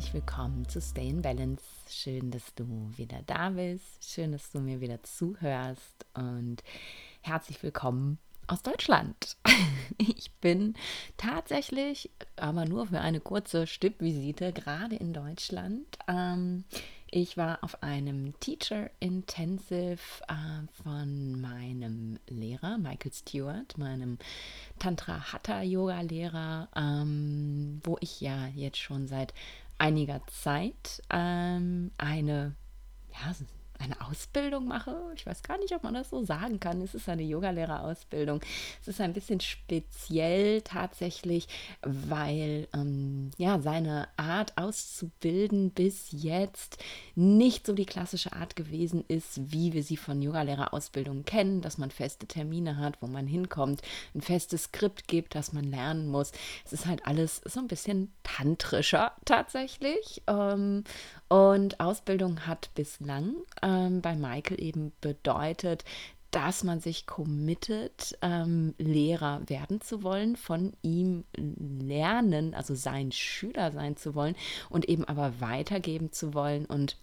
herzlich willkommen zu Stay in Balance. Schön, dass du wieder da bist. Schön, dass du mir wieder zuhörst und herzlich willkommen aus Deutschland. Ich bin tatsächlich, aber nur für eine kurze Stippvisite, gerade in Deutschland. Ähm, ich war auf einem Teacher Intensive äh, von meinem Lehrer, Michael Stewart, meinem Tantra Hatha Yoga Lehrer, ähm, wo ich ja jetzt schon seit einiger Zeit ähm, eine ja, eine Ausbildung mache. Ich weiß gar nicht, ob man das so sagen kann. Es ist eine Yogalehrerausbildung. Es ist ein bisschen speziell tatsächlich, weil ähm, ja seine Art auszubilden bis jetzt nicht so die klassische Art gewesen ist, wie wir sie von Yogalehrerausbildungen kennen, dass man feste Termine hat, wo man hinkommt, ein festes Skript gibt, das man lernen muss. Es ist halt alles so ein bisschen tantrischer tatsächlich. Ähm, und Ausbildung hat bislang ähm, bei Michael eben bedeutet, dass man sich committet, ähm, Lehrer werden zu wollen, von ihm lernen, also sein Schüler sein zu wollen und eben aber weitergeben zu wollen. Und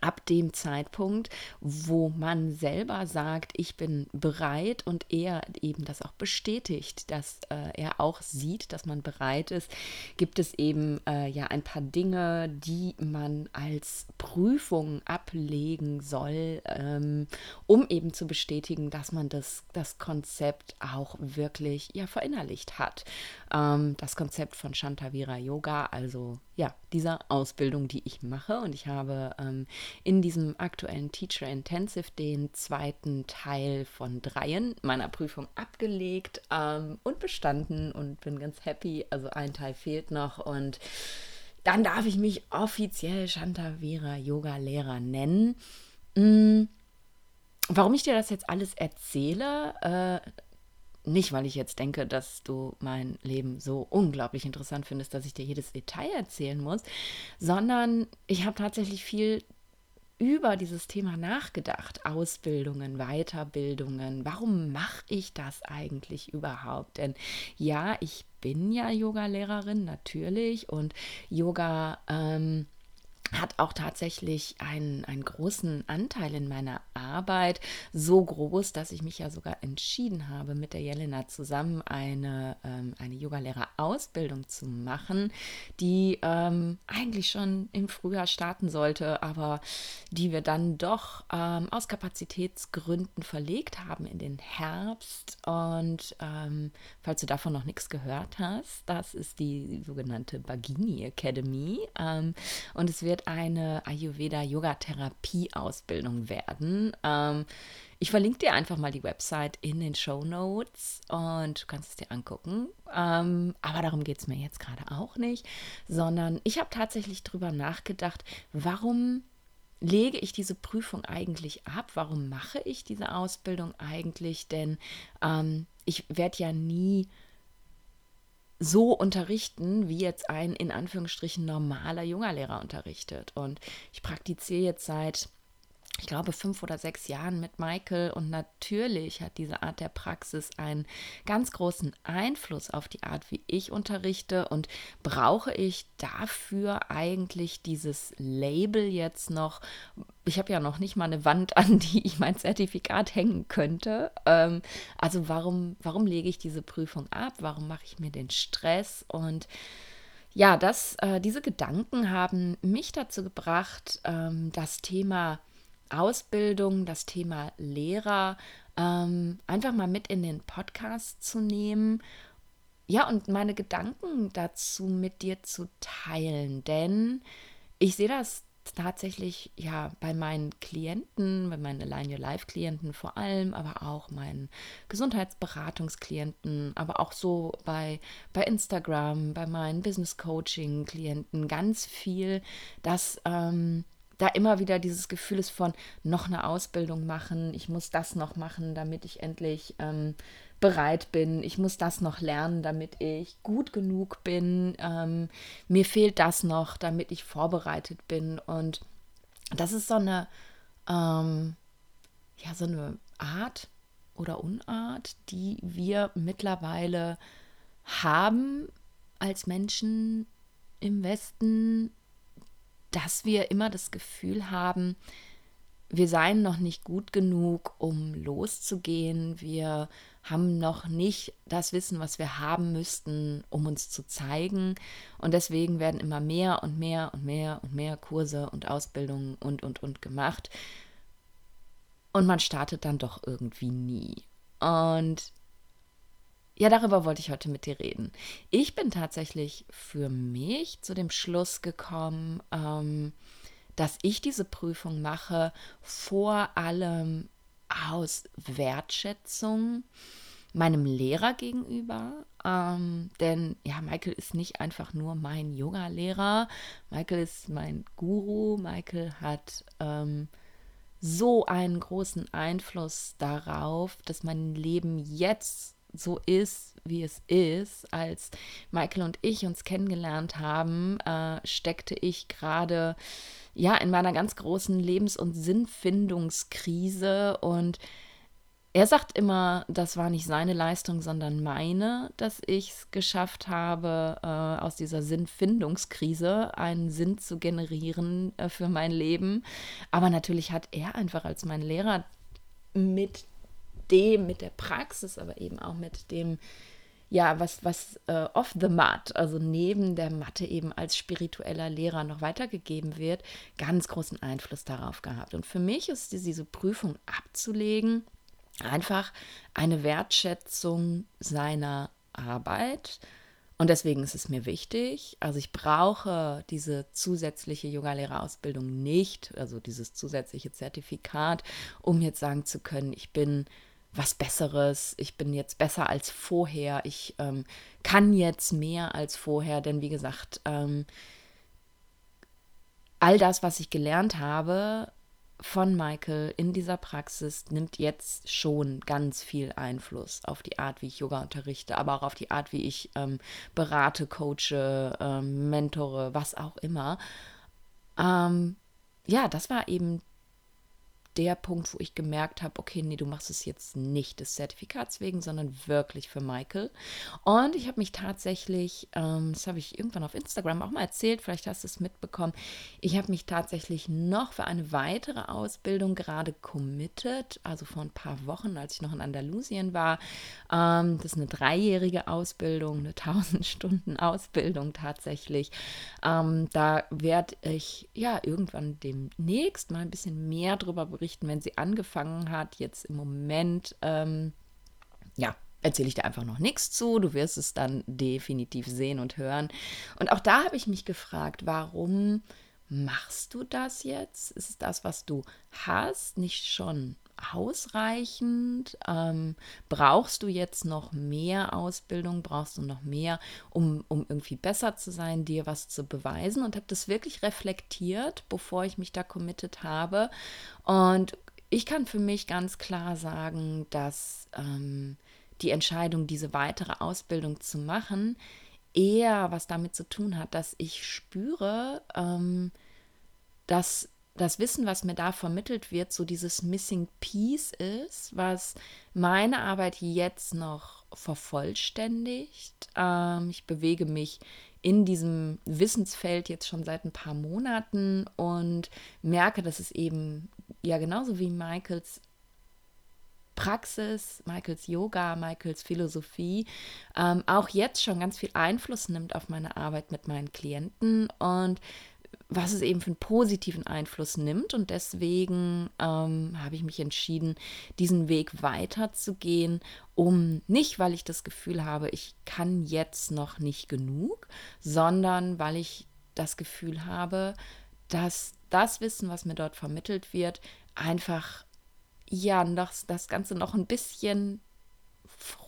ab dem Zeitpunkt, wo man selber sagt, ich bin bereit und er eben das auch bestätigt, dass äh, er auch sieht, dass man bereit ist, gibt es eben äh, ja ein paar Dinge, die man als Prüfung ablegen soll, ähm, um eben zu bestätigen, dass man das, das Konzept auch wirklich ja verinnerlicht hat. Ähm, das Konzept von Shantavira Yoga, also ja, dieser Ausbildung, die ich mache. Und ich habe ähm, in diesem aktuellen Teacher Intensive den zweiten Teil von dreien meiner Prüfung abgelegt ähm, und bestanden und bin ganz happy. Also ein Teil fehlt noch und dann darf ich mich offiziell Shantavira Yoga Lehrer nennen. Mhm. Warum ich dir das jetzt alles erzähle, äh, nicht, weil ich jetzt denke, dass du mein Leben so unglaublich interessant findest, dass ich dir jedes Detail erzählen muss, sondern ich habe tatsächlich viel über dieses Thema nachgedacht. Ausbildungen, Weiterbildungen. Warum mache ich das eigentlich überhaupt? Denn ja, ich bin ja Yoga-Lehrerin natürlich und Yoga ähm, hat auch tatsächlich einen, einen großen Anteil in meiner Arbeit, so groß, dass ich mich ja sogar entschieden habe, mit der Jelena zusammen eine, ähm, eine Yogalehrerausbildung zu machen, die ähm, eigentlich schon im Frühjahr starten sollte, aber die wir dann doch ähm, aus Kapazitätsgründen verlegt haben in den Herbst. Und ähm, falls du davon noch nichts gehört hast, das ist die sogenannte Bagini Academy ähm, und es wird wird eine Ayurveda-Yoga-Therapie-Ausbildung werden. Ähm, ich verlinke dir einfach mal die Website in den Show Notes und du kannst es dir angucken. Ähm, aber darum geht es mir jetzt gerade auch nicht, sondern ich habe tatsächlich darüber nachgedacht, warum lege ich diese Prüfung eigentlich ab? Warum mache ich diese Ausbildung eigentlich? Denn ähm, ich werde ja nie so unterrichten, wie jetzt ein in Anführungsstrichen normaler junger Lehrer unterrichtet. Und ich praktiziere jetzt seit ich glaube, fünf oder sechs Jahren mit Michael. Und natürlich hat diese Art der Praxis einen ganz großen Einfluss auf die Art, wie ich unterrichte. Und brauche ich dafür eigentlich dieses Label jetzt noch? Ich habe ja noch nicht mal eine Wand, an die ich mein Zertifikat hängen könnte. Ähm, also warum, warum lege ich diese Prüfung ab? Warum mache ich mir den Stress? Und ja, das, äh, diese Gedanken haben mich dazu gebracht, ähm, das Thema Ausbildung, das Thema Lehrer ähm, einfach mal mit in den Podcast zu nehmen. Ja, und meine Gedanken dazu mit dir zu teilen. Denn ich sehe das tatsächlich ja bei meinen Klienten, bei meinen Align Your Life Klienten vor allem, aber auch meinen Gesundheitsberatungsklienten, aber auch so bei, bei Instagram, bei meinen Business Coaching Klienten ganz viel, dass ähm, da immer wieder dieses Gefühl ist von noch eine Ausbildung machen, ich muss das noch machen, damit ich endlich ähm, bereit bin, ich muss das noch lernen, damit ich gut genug bin, ähm, mir fehlt das noch, damit ich vorbereitet bin. Und das ist so eine, ähm, ja, so eine Art oder Unart, die wir mittlerweile haben als Menschen im Westen dass wir immer das Gefühl haben, wir seien noch nicht gut genug, um loszugehen. Wir haben noch nicht das Wissen, was wir haben müssten, um uns zu zeigen. Und deswegen werden immer mehr und mehr und mehr und mehr Kurse und Ausbildungen und, und, und gemacht. Und man startet dann doch irgendwie nie. Und ja, darüber wollte ich heute mit dir reden. Ich bin tatsächlich für mich zu dem Schluss gekommen, ähm, dass ich diese Prüfung mache, vor allem aus Wertschätzung meinem Lehrer gegenüber. Ähm, denn ja, Michael ist nicht einfach nur mein Yoga-Lehrer. Michael ist mein Guru. Michael hat ähm, so einen großen Einfluss darauf, dass mein Leben jetzt so ist, wie es ist. Als Michael und ich uns kennengelernt haben, äh, steckte ich gerade ja in meiner ganz großen Lebens- und Sinnfindungskrise und er sagt immer, das war nicht seine Leistung, sondern meine, dass ich es geschafft habe, äh, aus dieser Sinnfindungskrise einen Sinn zu generieren äh, für mein Leben. Aber natürlich hat er einfach als mein Lehrer mit dem, mit der Praxis, aber eben auch mit dem, ja, was, was äh, off the mat, also neben der Matte eben als spiritueller Lehrer noch weitergegeben wird, ganz großen Einfluss darauf gehabt. Und für mich ist diese Prüfung abzulegen einfach eine Wertschätzung seiner Arbeit. Und deswegen ist es mir wichtig. Also ich brauche diese zusätzliche Yogalehrerausbildung nicht, also dieses zusätzliche Zertifikat, um jetzt sagen zu können, ich bin was Besseres, ich bin jetzt besser als vorher, ich ähm, kann jetzt mehr als vorher, denn wie gesagt, ähm, all das, was ich gelernt habe von Michael in dieser Praxis, nimmt jetzt schon ganz viel Einfluss auf die Art, wie ich Yoga unterrichte, aber auch auf die Art, wie ich ähm, berate, coache, ähm, mentore, was auch immer. Ähm, ja, das war eben der Punkt, wo ich gemerkt habe, okay, nee, du machst es jetzt nicht des Zertifikats wegen, sondern wirklich für Michael. Und ich habe mich tatsächlich, ähm, das habe ich irgendwann auf Instagram auch mal erzählt, vielleicht hast du es mitbekommen, ich habe mich tatsächlich noch für eine weitere Ausbildung gerade committed, also vor ein paar Wochen, als ich noch in Andalusien war. Ähm, das ist eine dreijährige Ausbildung, eine 1000 Stunden Ausbildung tatsächlich. Ähm, da werde ich ja irgendwann demnächst mal ein bisschen mehr drüber berichten berichten, wenn sie angefangen hat. Jetzt im Moment, ähm, ja, erzähle ich dir einfach noch nichts zu. Du wirst es dann definitiv sehen und hören. Und auch da habe ich mich gefragt, warum machst du das jetzt? Ist es das, was du hast, nicht schon ausreichend? Ähm, brauchst du jetzt noch mehr Ausbildung? Brauchst du noch mehr, um, um irgendwie besser zu sein, dir was zu beweisen? Und habe das wirklich reflektiert, bevor ich mich da committed habe. Und ich kann für mich ganz klar sagen, dass ähm, die Entscheidung, diese weitere Ausbildung zu machen, eher was damit zu tun hat, dass ich spüre, ähm, dass das Wissen, was mir da vermittelt wird, so dieses Missing Piece ist, was meine Arbeit jetzt noch vervollständigt. Ähm, ich bewege mich in diesem Wissensfeld jetzt schon seit ein paar Monaten und merke, dass es eben ja genauso wie Michaels Praxis, Michaels Yoga, Michaels Philosophie ähm, auch jetzt schon ganz viel Einfluss nimmt auf meine Arbeit mit meinen Klienten und was es eben für einen positiven Einfluss nimmt. Und deswegen ähm, habe ich mich entschieden, diesen Weg weiterzugehen, um nicht, weil ich das Gefühl habe, ich kann jetzt noch nicht genug, sondern weil ich das Gefühl habe, dass das Wissen, was mir dort vermittelt wird, einfach ja das, das Ganze noch ein bisschen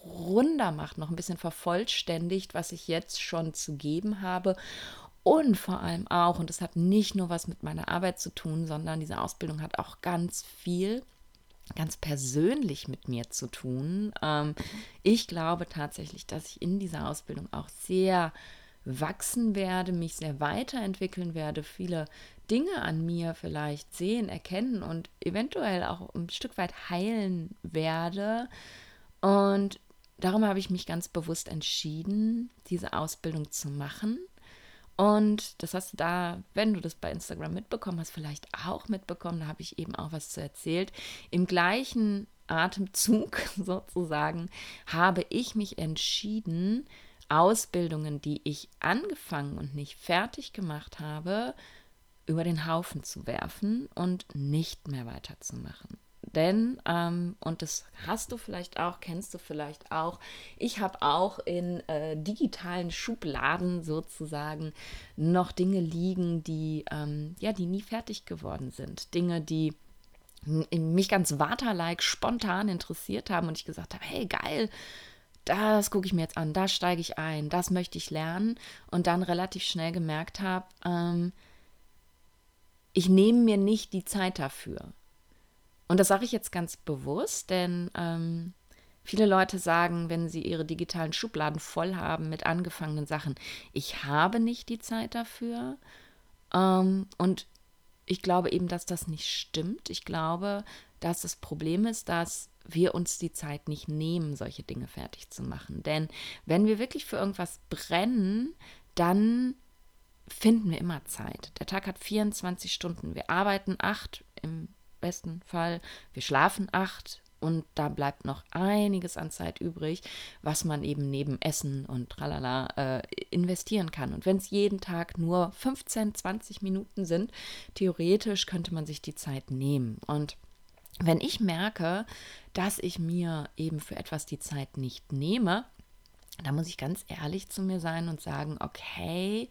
runder macht, noch ein bisschen vervollständigt, was ich jetzt schon zu geben habe und vor allem auch, und das hat nicht nur was mit meiner Arbeit zu tun, sondern diese Ausbildung hat auch ganz viel ganz persönlich mit mir zu tun. Ähm, ich glaube tatsächlich, dass ich in dieser Ausbildung auch sehr wachsen werde, mich sehr weiterentwickeln werde, viele Dinge an mir vielleicht sehen, erkennen und eventuell auch ein Stück weit heilen werde. Und darum habe ich mich ganz bewusst entschieden, diese Ausbildung zu machen Und das hast du da, wenn du das bei Instagram mitbekommen hast, vielleicht auch mitbekommen. Da habe ich eben auch was zu erzählt. Im gleichen Atemzug sozusagen habe ich mich entschieden, Ausbildungen, die ich angefangen und nicht fertig gemacht habe, über den Haufen zu werfen und nicht mehr weiterzumachen. Denn, ähm, und das hast du vielleicht auch, kennst du vielleicht auch, ich habe auch in äh, digitalen Schubladen sozusagen noch Dinge liegen, die, ähm, ja, die nie fertig geworden sind. Dinge, die mich ganz Water-like spontan interessiert haben und ich gesagt habe, hey, geil, das gucke ich mir jetzt an, da steige ich ein, das möchte ich lernen und dann relativ schnell gemerkt habe, ähm, ich nehme mir nicht die Zeit dafür. Und das sage ich jetzt ganz bewusst, denn ähm, viele Leute sagen, wenn sie ihre digitalen Schubladen voll haben mit angefangenen Sachen, ich habe nicht die Zeit dafür. Ähm, und ich glaube eben, dass das nicht stimmt. Ich glaube, dass das Problem ist, dass wir uns die Zeit nicht nehmen, solche Dinge fertig zu machen. Denn wenn wir wirklich für irgendwas brennen, dann finden wir immer Zeit. Der Tag hat 24 Stunden. Wir arbeiten acht im besten Fall. Wir schlafen acht und da bleibt noch einiges an Zeit übrig, was man eben neben Essen und tralala äh, investieren kann. Und wenn es jeden Tag nur 15, 20 Minuten sind, theoretisch könnte man sich die Zeit nehmen. Und wenn ich merke, dass ich mir eben für etwas die Zeit nicht nehme, dann muss ich ganz ehrlich zu mir sein und sagen, okay,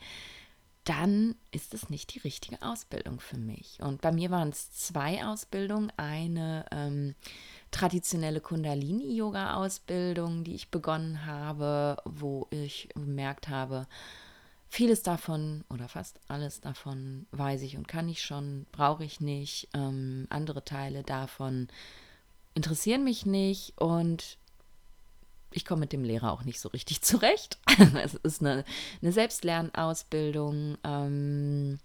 dann ist es nicht die richtige Ausbildung für mich. Und bei mir waren es zwei Ausbildungen. Eine ähm, traditionelle Kundalini-Yoga-Ausbildung, die ich begonnen habe, wo ich bemerkt habe, vieles davon oder fast alles davon weiß ich und kann ich schon, brauche ich nicht. Ähm, andere Teile davon interessieren mich nicht und ich komme mit dem Lehrer auch nicht so richtig zurecht. es ist eine, eine Selbstlernausbildung ähm,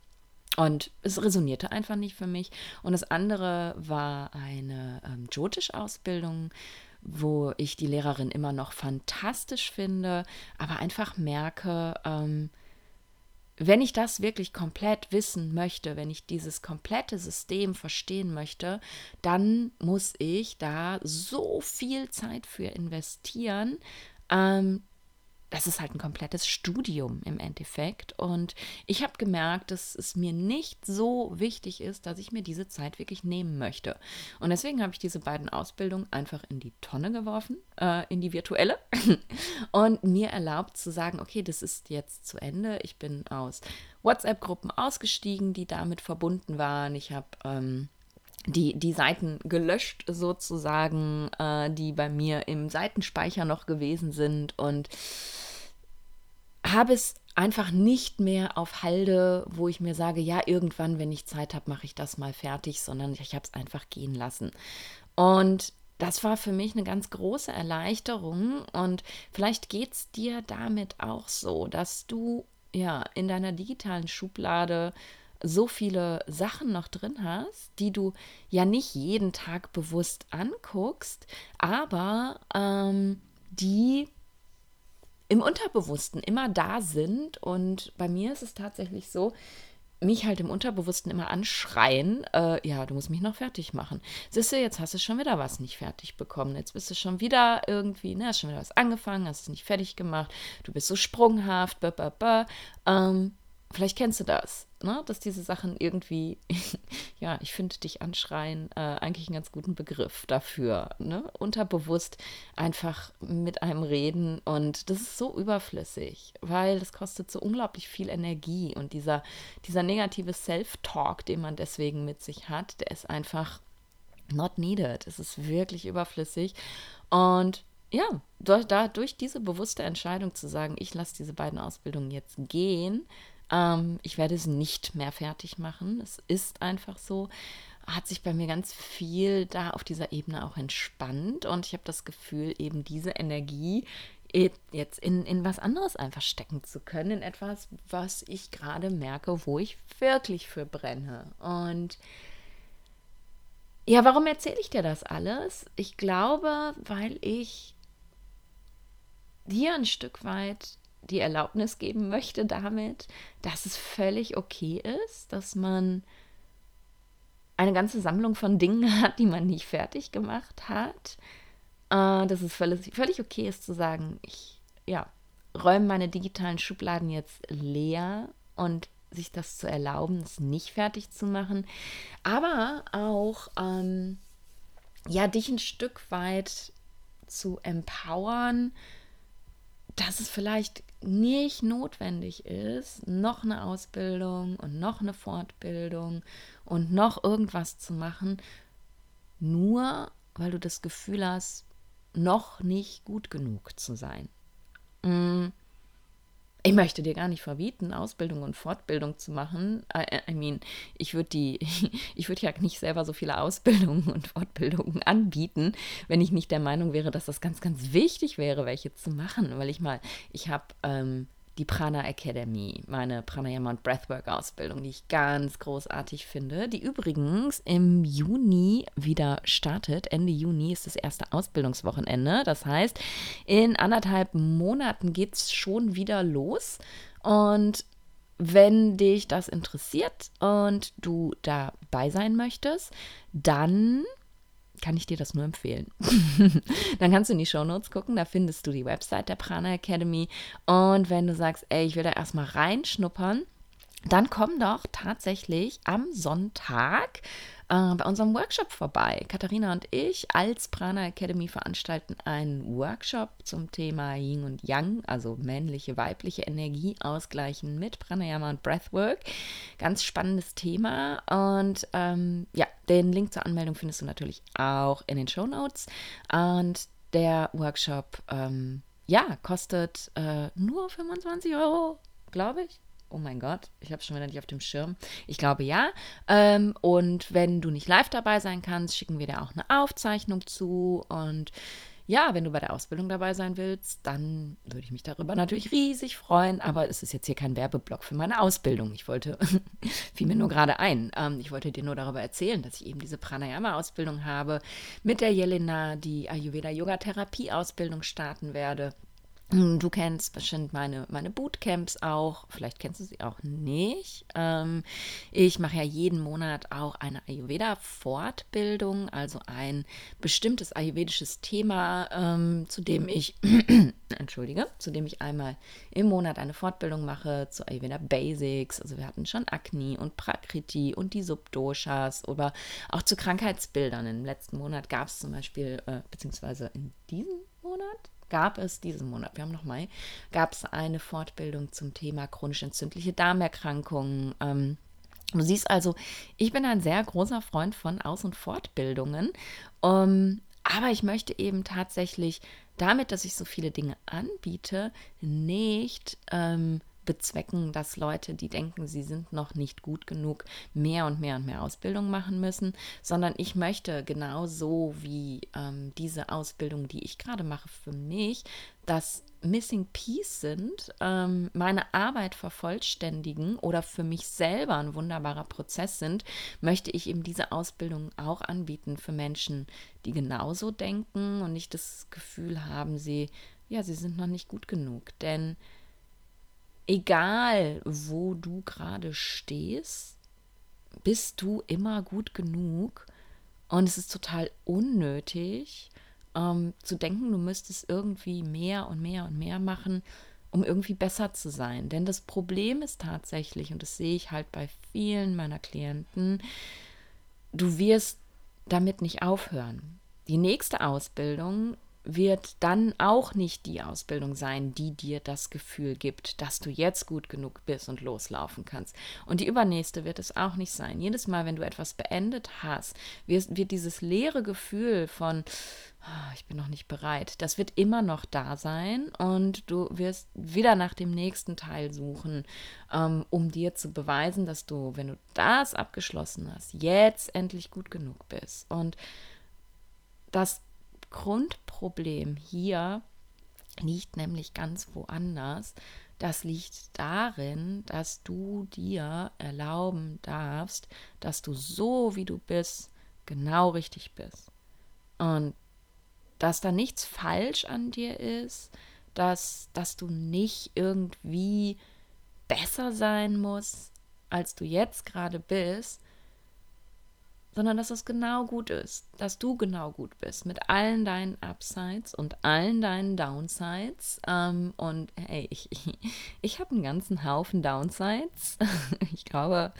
und es resonierte einfach nicht für mich. Und das andere war eine ähm, Jyotish-Ausbildung, wo ich die Lehrerin immer noch fantastisch finde, aber einfach merke, ähm, wenn ich das wirklich komplett wissen möchte, wenn ich dieses komplette System verstehen möchte, dann muss ich da so viel Zeit für investieren, ähm, das ist halt ein komplettes Studium im Endeffekt. Und ich habe gemerkt, dass es mir nicht so wichtig ist, dass ich mir diese Zeit wirklich nehmen möchte. Und deswegen habe ich diese beiden Ausbildungen einfach in die Tonne geworfen, äh, in die virtuelle, und mir erlaubt zu sagen, okay, das ist jetzt zu Ende. Ich bin aus WhatsApp-Gruppen ausgestiegen, die damit verbunden waren. Ich habe ähm, die, die Seiten gelöscht sozusagen, äh, die bei mir im Seitenspeicher noch gewesen sind und habe es einfach nicht mehr auf Halde, wo ich mir sage, ja, irgendwann, wenn ich Zeit habe, mache ich das mal fertig, sondern ich habe es einfach gehen lassen. Und das war für mich eine ganz große Erleichterung und vielleicht geht es dir damit auch so, dass du ja in deiner digitalen Schublade so viele Sachen noch drin hast, die du ja nicht jeden Tag bewusst anguckst, aber ähm, die im Unterbewussten immer da sind. Und bei mir ist es tatsächlich so, mich halt im Unterbewussten immer anschreien, äh, ja, du musst mich noch fertig machen. Siehst du, jetzt hast du schon wieder was nicht fertig bekommen. Jetzt bist du schon wieder irgendwie, ne, hast schon wieder was angefangen, hast es nicht fertig gemacht. Du bist so sprunghaft, bäh, bäh, bäh. Ähm, Vielleicht kennst du das, ne? dass diese Sachen irgendwie, ja, ich finde dich anschreien, äh, eigentlich einen ganz guten Begriff dafür. Ne? Unterbewusst einfach mit einem reden und das ist so überflüssig, weil das kostet so unglaublich viel Energie und dieser, dieser negative Self-Talk, den man deswegen mit sich hat, der ist einfach not needed. Es ist wirklich überflüssig und ja, durch, da, durch diese bewusste Entscheidung zu sagen, ich lasse diese beiden Ausbildungen jetzt gehen, ähm, ich werde es nicht mehr fertig machen. Es ist einfach so. Hat sich bei mir ganz viel da auf dieser Ebene auch entspannt und ich habe das Gefühl, eben diese Energie jetzt in, in was anderes einfach stecken zu können, in etwas, was ich gerade merke, wo ich wirklich für brenne. Und ja, warum erzähle ich dir das alles? Ich glaube, weil ich dir ein Stück weit die Erlaubnis geben möchte damit, dass es völlig okay ist, dass man eine ganze Sammlung von Dingen hat, die man nicht fertig gemacht hat. Äh, dass es völlig, völlig okay ist zu sagen, ich ja, räume meine digitalen Schubladen jetzt leer und sich das zu erlauben, es nicht fertig zu machen. Aber auch ähm, ja, dich ein Stück weit zu empowern, dass es vielleicht nicht notwendig ist, noch eine Ausbildung und noch eine Fortbildung und noch irgendwas zu machen, nur weil du das Gefühl hast, noch nicht gut genug zu sein. Mm. Ich möchte dir gar nicht verbieten, Ausbildung und Fortbildung zu machen. I, I mean, ich würde die, ich würde ja nicht selber so viele Ausbildungen und Fortbildungen anbieten, wenn ich nicht der Meinung wäre, dass das ganz, ganz wichtig wäre, welche zu machen. Weil ich mal, ich habe ähm, die Prana Academy, meine Pranayama und Breathwork Ausbildung, die ich ganz großartig finde, die übrigens im Juni wieder startet. Ende Juni ist das erste Ausbildungswochenende. Das heißt, in anderthalb Monaten geht es schon wieder los. Und wenn dich das interessiert und du dabei sein möchtest, dann kann ich dir das nur empfehlen. dann kannst du in die Show Notes gucken, da findest du die Website der Prana Academy. Und wenn du sagst, ey, ich will da erstmal reinschnuppern, dann komm doch tatsächlich am Sonntag äh, bei unserem Workshop vorbei. Katharina und ich als Prana Academy veranstalten einen Workshop zum Thema Yin und Yang, also männliche, weibliche Energie ausgleichen mit Pranayama und Breathwork. Ganz spannendes Thema. Und ähm, ja, den Link zur Anmeldung findest du natürlich auch in den Show Notes. Und der Workshop, ähm, ja, kostet äh, nur 25 Euro, glaube ich. Oh mein Gott, ich habe schon wieder nicht auf dem Schirm. Ich glaube ja. Ähm, und wenn du nicht live dabei sein kannst, schicken wir dir auch eine Aufzeichnung zu. Und ja, wenn du bei der Ausbildung dabei sein willst, dann würde ich mich darüber natürlich riesig freuen. Aber es ist jetzt hier kein Werbeblock für meine Ausbildung. Ich wollte, fiel mir nur gerade ein, ähm, ich wollte dir nur darüber erzählen, dass ich eben diese Pranayama-Ausbildung habe, mit der Jelena die Ayurveda-Yoga-Therapie-Ausbildung starten werde. Hm, du kennst bestimmt meine, meine Bootcamps auch, vielleicht kennst du sie auch nicht. Ähm, ich mache ja jeden Monat auch eine Ayurveda-Fortbildung, also ein bestimmtes ayurvedisches Thema, ähm, zu dem ich, entschuldige, zu dem ich einmal im Monat eine Fortbildung mache zu Ayurveda Basics. Also wir hatten schon Akne und Prakriti und die Subdoshas oder auch zu Krankheitsbildern. Im letzten Monat gab es zum Beispiel, äh, beziehungsweise in diesem Monat, gab es diesen Monat, wir haben noch Mai, gab es eine Fortbildung zum Thema chronisch entzündliche Darmerkrankungen. Ähm, Du siehst also, ich bin ein sehr großer Freund von Aus- und Fortbildungen. Ähm, aber ich möchte eben tatsächlich damit, dass ich so viele Dinge anbiete, nicht ähm, bezwecken, dass Leute, die denken, sie sind noch nicht gut genug, mehr und mehr und mehr Ausbildung machen müssen, sondern ich möchte genauso wie ähm, diese Ausbildung, die ich gerade mache für mich, das Missing Piece sind, ähm, meine Arbeit vervollständigen oder für mich selber ein wunderbarer Prozess sind, möchte ich eben diese Ausbildung auch anbieten für Menschen, die genauso denken und nicht das Gefühl haben, sie, ja, sie sind noch nicht gut genug. Denn egal wo du gerade stehst, bist du immer gut genug. Und es ist total unnötig ähm, zu denken, du müsstest irgendwie mehr und mehr und mehr machen, um irgendwie besser zu sein. Denn das Problem ist tatsächlich, und das sehe ich halt bei vielen meiner Klienten, du wirst damit nicht aufhören. Die nächste Ausbildung wird dann auch nicht die Ausbildung sein, die dir das Gefühl gibt, dass du jetzt gut genug bist und loslaufen kannst. Und die übernächste wird es auch nicht sein. Jedes Mal, wenn du etwas beendet hast, wird, wird dieses leere Gefühl von, oh, ich bin noch nicht bereit, das wird immer noch da sein und du wirst wieder nach dem nächsten Teil suchen, ähm, um dir zu beweisen, dass du, wenn du das abgeschlossen hast, jetzt endlich gut genug bist. Und das Grundproblem hier liegt nämlich ganz woanders. Das liegt darin, dass du dir erlauben darfst, dass du so, wie du bist, genau richtig bist. Und dass da nichts falsch an dir ist, dass, dass du nicht irgendwie besser sein musst, als du jetzt gerade bist, sondern dass es genau gut ist, dass du genau gut bist mit allen deinen Upsides und allen deinen Downsides. Ähm, und hey, ich, ich, habe einen ganzen Haufen Downsides. ich glaube,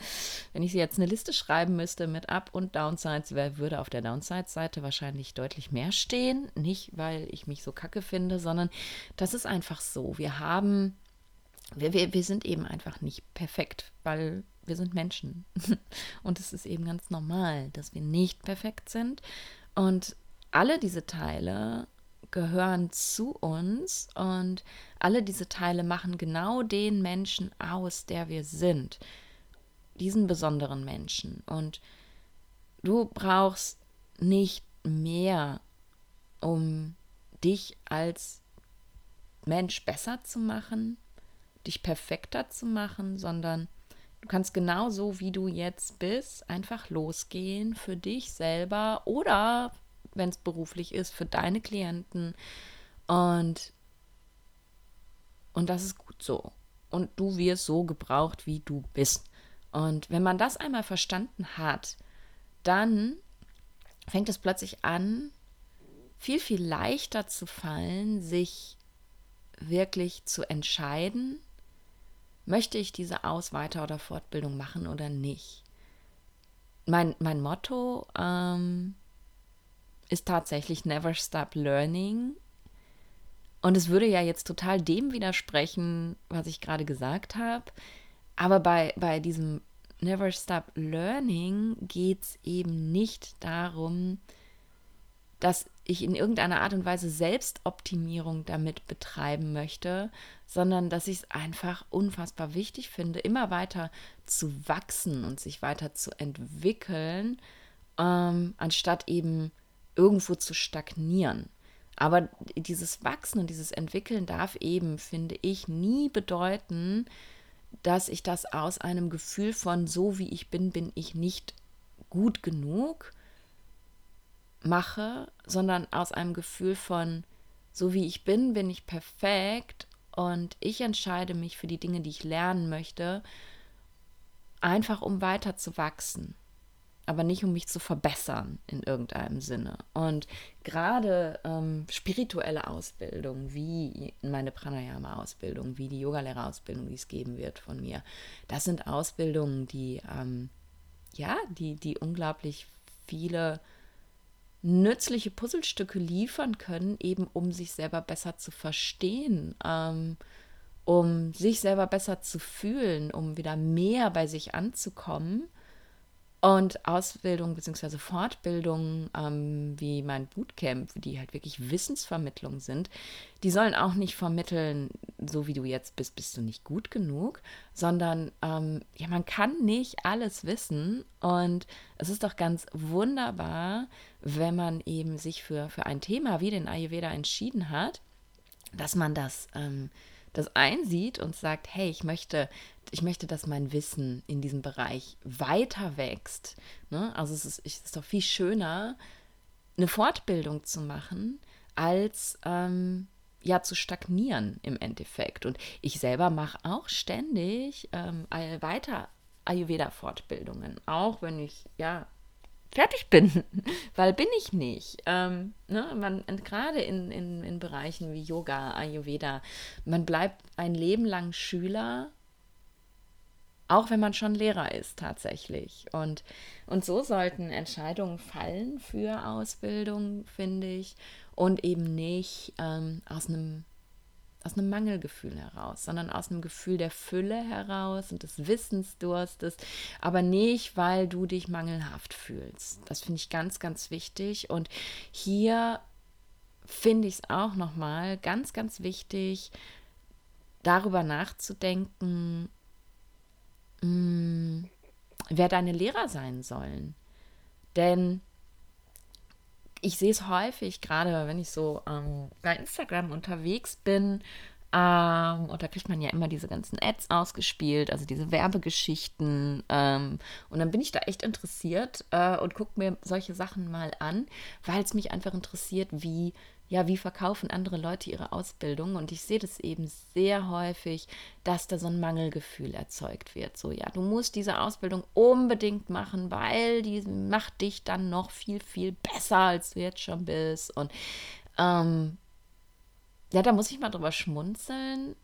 wenn ich jetzt eine Liste schreiben müsste mit Up- und Downsides, wer würde auf der Downsides-Seite wahrscheinlich deutlich mehr stehen. Nicht, weil ich mich so kacke finde, sondern das ist einfach so. Wir haben wir, wir, wir sind eben einfach nicht perfekt, weil wir sind Menschen. Und es ist eben ganz normal, dass wir nicht perfekt sind. Und alle diese Teile gehören zu uns und alle diese Teile machen genau den Menschen aus, der wir sind. Diesen besonderen Menschen. Und du brauchst nicht mehr, um dich als Mensch besser zu machen, dich perfekter zu machen, sondern Du kannst genauso, wie du jetzt bist, einfach losgehen für dich selber oder, wenn es beruflich ist, für deine Klienten. Und, und das ist gut so. Und du wirst so gebraucht, wie du bist. Und wenn man das einmal verstanden hat, dann fängt es plötzlich an, viel, viel leichter zu fallen, sich wirklich zu entscheiden, möchte ich diese Aus-, Weiter- oder Fortbildung machen oder nicht? Mein, mein Motto ähm, ist tatsächlich Never Stop Learning. Und es würde ja jetzt total dem widersprechen, was ich gerade gesagt habe. Aber bei, bei diesem Never Stop Learning geht es eben nicht darum, dass ich in irgendeiner Art und Weise Selbstoptimierung damit betreiben möchte, sondern dass ich es einfach unfassbar wichtig finde, immer weiter zu wachsen und sich weiter zu entwickeln, ähm, anstatt eben irgendwo zu stagnieren. Aber dieses Wachsen und dieses Entwickeln darf eben, finde ich, nie bedeuten, dass ich das aus einem Gefühl von so wie ich bin, bin ich nicht gut genug mache, sondern aus einem Gefühl von, so wie ich bin, bin ich perfekt und ich entscheide mich für die Dinge, die ich lernen möchte, einfach um weiter zu wachsen, aber nicht um mich zu verbessern in irgendeinem Sinne. Und gerade ähm, spirituelle Ausbildung, wie meine Pranayama-Ausbildung, wie die Yogalehrerausbildung, die es geben wird von mir, das sind Ausbildungen, die ähm, ja, die, die unglaublich viele nützliche Puzzlestücke liefern können, eben um sich selber besser zu verstehen, ähm, um sich selber besser zu fühlen, um wieder mehr bei sich anzukommen und Ausbildung bzw. Fortbildung ähm, wie mein Bootcamp, die halt wirklich Wissensvermittlung sind, die sollen auch nicht vermitteln, so wie du jetzt bist, bist du nicht gut genug, sondern ähm, ja, man kann nicht alles wissen und es ist doch ganz wunderbar, wenn man eben sich für, für ein Thema wie den Ayurveda entschieden hat, dass man das ähm, das einsieht und sagt, hey, ich möchte, ich möchte, dass mein Wissen in diesem Bereich weiter wächst. Ne? Also es ist, es ist doch viel schöner, eine Fortbildung zu machen, als ähm, ja zu stagnieren im Endeffekt. Und ich selber mache auch ständig ähm, weiter Ayurveda-Fortbildungen, auch wenn ich ja fertig bin, weil bin ich nicht. Ähm, ne, gerade in, in, in Bereichen wie Yoga, Ayurveda, man bleibt ein Leben lang Schüler, auch wenn man schon Lehrer ist tatsächlich. Und, und so sollten Entscheidungen fallen für Ausbildung, finde ich, und eben nicht ähm, aus einem aus einem Mangelgefühl heraus, sondern aus einem Gefühl der Fülle heraus und des Wissensdurstes, aber nicht, weil du dich mangelhaft fühlst. Das finde ich ganz, ganz wichtig. Und hier finde ich es auch nochmal ganz, ganz wichtig, darüber nachzudenken, mh, hm, wer deine Lehrer sein sollen. Denn ich sehe es häufig, gerade wenn ich so ähm, bei Instagram unterwegs bin. Ähm, und da kriegt man ja immer diese ganzen Ads ausgespielt, also diese Werbegeschichten. Ähm, und dann bin ich da echt interessiert äh, und gucke mir solche Sachen mal an, weil es mich einfach interessiert, wie ja, wie verkaufen andere Leute ihre Ausbildung? Und ich sehe das eben sehr häufig, dass da so ein Mangelgefühl erzeugt wird. So, ja, du musst diese Ausbildung unbedingt machen, weil die macht dich dann noch viel, viel besser, als du jetzt schon bist. Und ähm, ja, da muss ich mal drüber schmunzeln,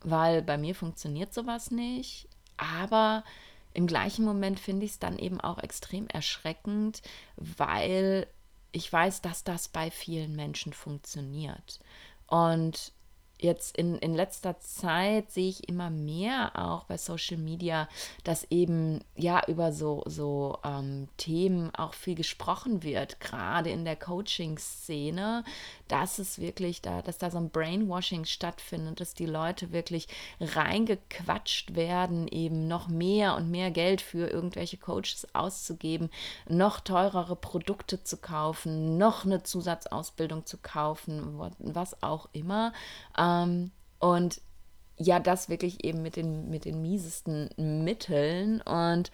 weil bei mir funktioniert sowas nicht. Aber im gleichen Moment finde ich es dann eben auch extrem erschreckend, weil ich weiß, dass das bei vielen Menschen funktioniert. Und jetzt in, in letzter Zeit sehe ich immer mehr auch bei Social Media, dass eben ja über so, so ähm, Themen auch viel gesprochen wird, gerade in der Coaching-Szene, dass es wirklich da, dass da so ein Brainwashing stattfindet, dass die Leute wirklich reingequatscht werden, eben noch mehr und mehr Geld für irgendwelche Coaches auszugeben, noch teurere Produkte zu kaufen, noch eine Zusatzausbildung zu kaufen, was auch immer. Ähm, und ja, das wirklich eben mit den, mit den miesesten Mitteln. Und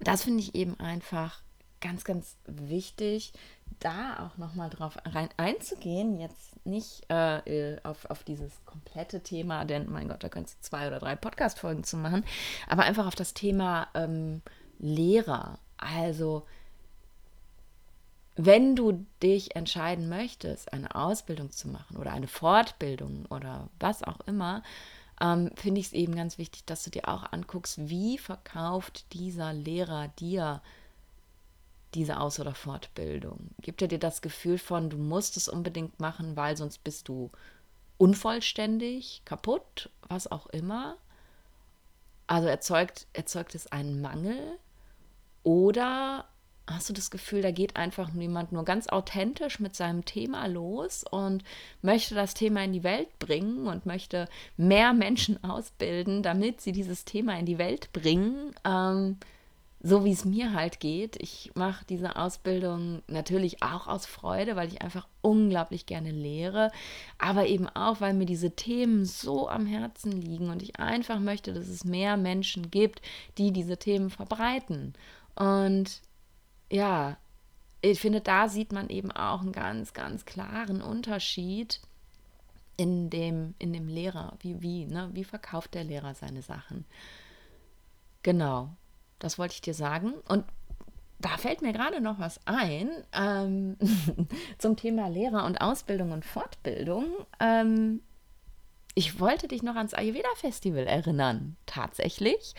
das finde ich eben einfach ganz, ganz wichtig, da auch nochmal drauf rein einzugehen. Jetzt nicht äh, auf, auf dieses komplette Thema, denn mein Gott, da könntest du zwei oder drei Podcast-Folgen zu machen, aber einfach auf das Thema ähm, Lehrer. Also, wenn du dich entscheiden möchtest, eine Ausbildung zu machen oder eine Fortbildung oder was auch immer, ähm, finde ich es eben ganz wichtig, dass du dir auch anguckst, wie verkauft dieser Lehrer dir diese Aus- oder Fortbildung? Gibt er dir das Gefühl von, du musst es unbedingt machen, weil sonst bist du unvollständig, kaputt, was auch immer? Also erzeugt, erzeugt es einen Mangel? Oder hast du das Gefühl, da geht einfach jemand nur ganz authentisch mit seinem Thema los und möchte das Thema in die Welt bringen und möchte mehr Menschen ausbilden, damit sie dieses Thema in die Welt bringen. Ähm, so wie es mir halt geht. Ich mache diese Ausbildung natürlich auch aus Freude, weil ich einfach unglaublich gerne lehre, aber eben auch, weil mir diese Themen so am Herzen liegen und ich einfach möchte, dass es mehr Menschen gibt, die diese Themen verbreiten. Und ja, ich finde, da sieht man eben auch einen ganz, ganz klaren Unterschied in dem, in dem Lehrer. Wie, wie, ne? wie verkauft der Lehrer seine Sachen? Genau, das wollte ich dir sagen. Und da fällt mir gerade noch was ein ähm, zum Thema Lehrer und Ausbildung und Fortbildung. Ähm, ich wollte dich noch ans Ayurveda Festival erinnern, tatsächlich.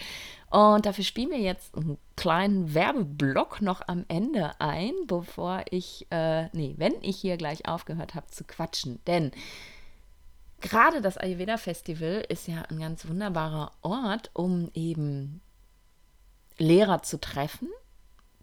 Und dafür spielen wir jetzt einen kleinen Werbeblock noch am Ende ein, bevor ich, äh, nee, wenn ich hier gleich aufgehört habe zu quatschen. Denn gerade das Ayurveda Festival ist ja ein ganz wunderbarer Ort, um eben Lehrer zu treffen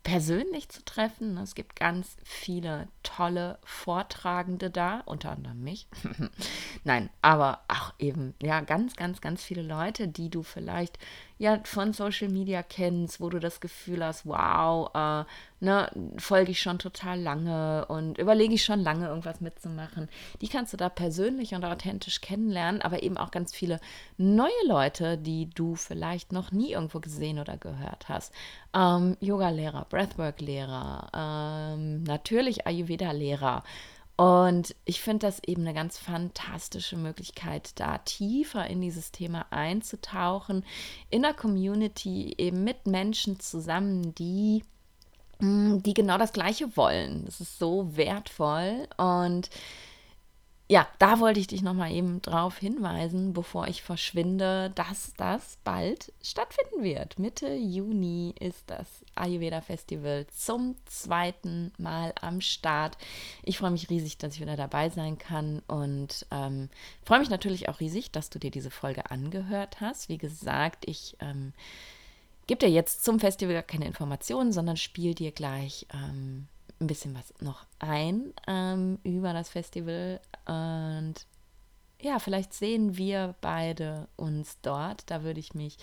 persönlich zu treffen. Es gibt ganz viele tolle Vortragende da, unter anderem mich. Nein, aber auch eben, ja, ganz, ganz, ganz viele Leute, die du vielleicht ja von Social Media kennst, wo du das Gefühl hast, wow, äh, ne, folge ich schon total lange und überlege ich schon lange, irgendwas mitzumachen. Die kannst du da persönlich und authentisch kennenlernen, aber eben auch ganz viele neue Leute, die du vielleicht noch nie irgendwo gesehen oder gehört hast. Ähm, Yoga-Lehrer, Breathwork-Lehrer, ähm, natürlich Ayurveda-Lehrer. Und ich finde das eben eine ganz fantastische Möglichkeit, da tiefer in dieses Thema einzutauchen, in der Community eben mit Menschen zusammen, die Mm, die genau das Gleiche wollen. Das ist so wertvoll und ja, da wollte ich dich nochmal eben drauf hinweisen, bevor ich verschwinde, dass das bald stattfinden wird. Mitte Juni ist das Ayurveda Festival zum zweiten Mal am Start. Ich freue mich riesig, dass ich wieder dabei sein kann und ähm, freue mich natürlich auch riesig, dass du dir diese Folge angehört hast. Wie gesagt, ich ähm, gebe dir jetzt zum Festival keine Informationen, sondern spiele dir gleich ähm, ein bisschen was noch ein ähm, über das Festival. Und ja, vielleicht sehen wir beide uns dort. Da würde ich mich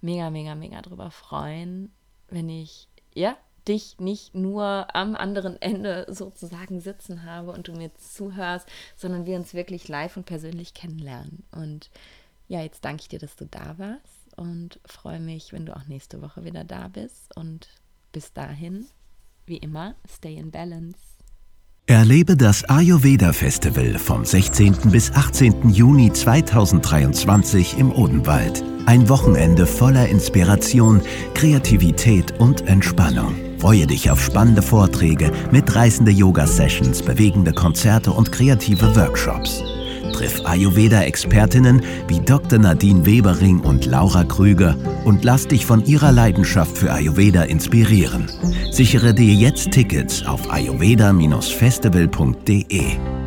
mega, mega, mega drüber freuen, wenn ich, ja, dich nicht nur am anderen Ende sozusagen sitzen habe und du mir zuhörst, sondern wir uns wirklich live und persönlich kennenlernen. Und ja, jetzt danke ich dir, dass du da warst und freue mich, wenn du auch nächste Woche wieder da bist. Und bis dahin, wie immer, stay in balance. Erlebe das Ayurveda Festival vom 16. bis 18. Juni 2023 im Odenwald. Ein Wochenende voller Inspiration, Kreativität und Entspannung. Freue dich auf spannende Vorträge, mitreißende Yoga-Sessions, bewegende Konzerte und kreative Workshops. Triff Ayurveda-Expertinnen wie Dr. Nadine Webering und Laura Krüger und lass dich von ihrer Leidenschaft für Ayurveda inspirieren. Sichere dir jetzt Tickets auf ayurveda-festival.de.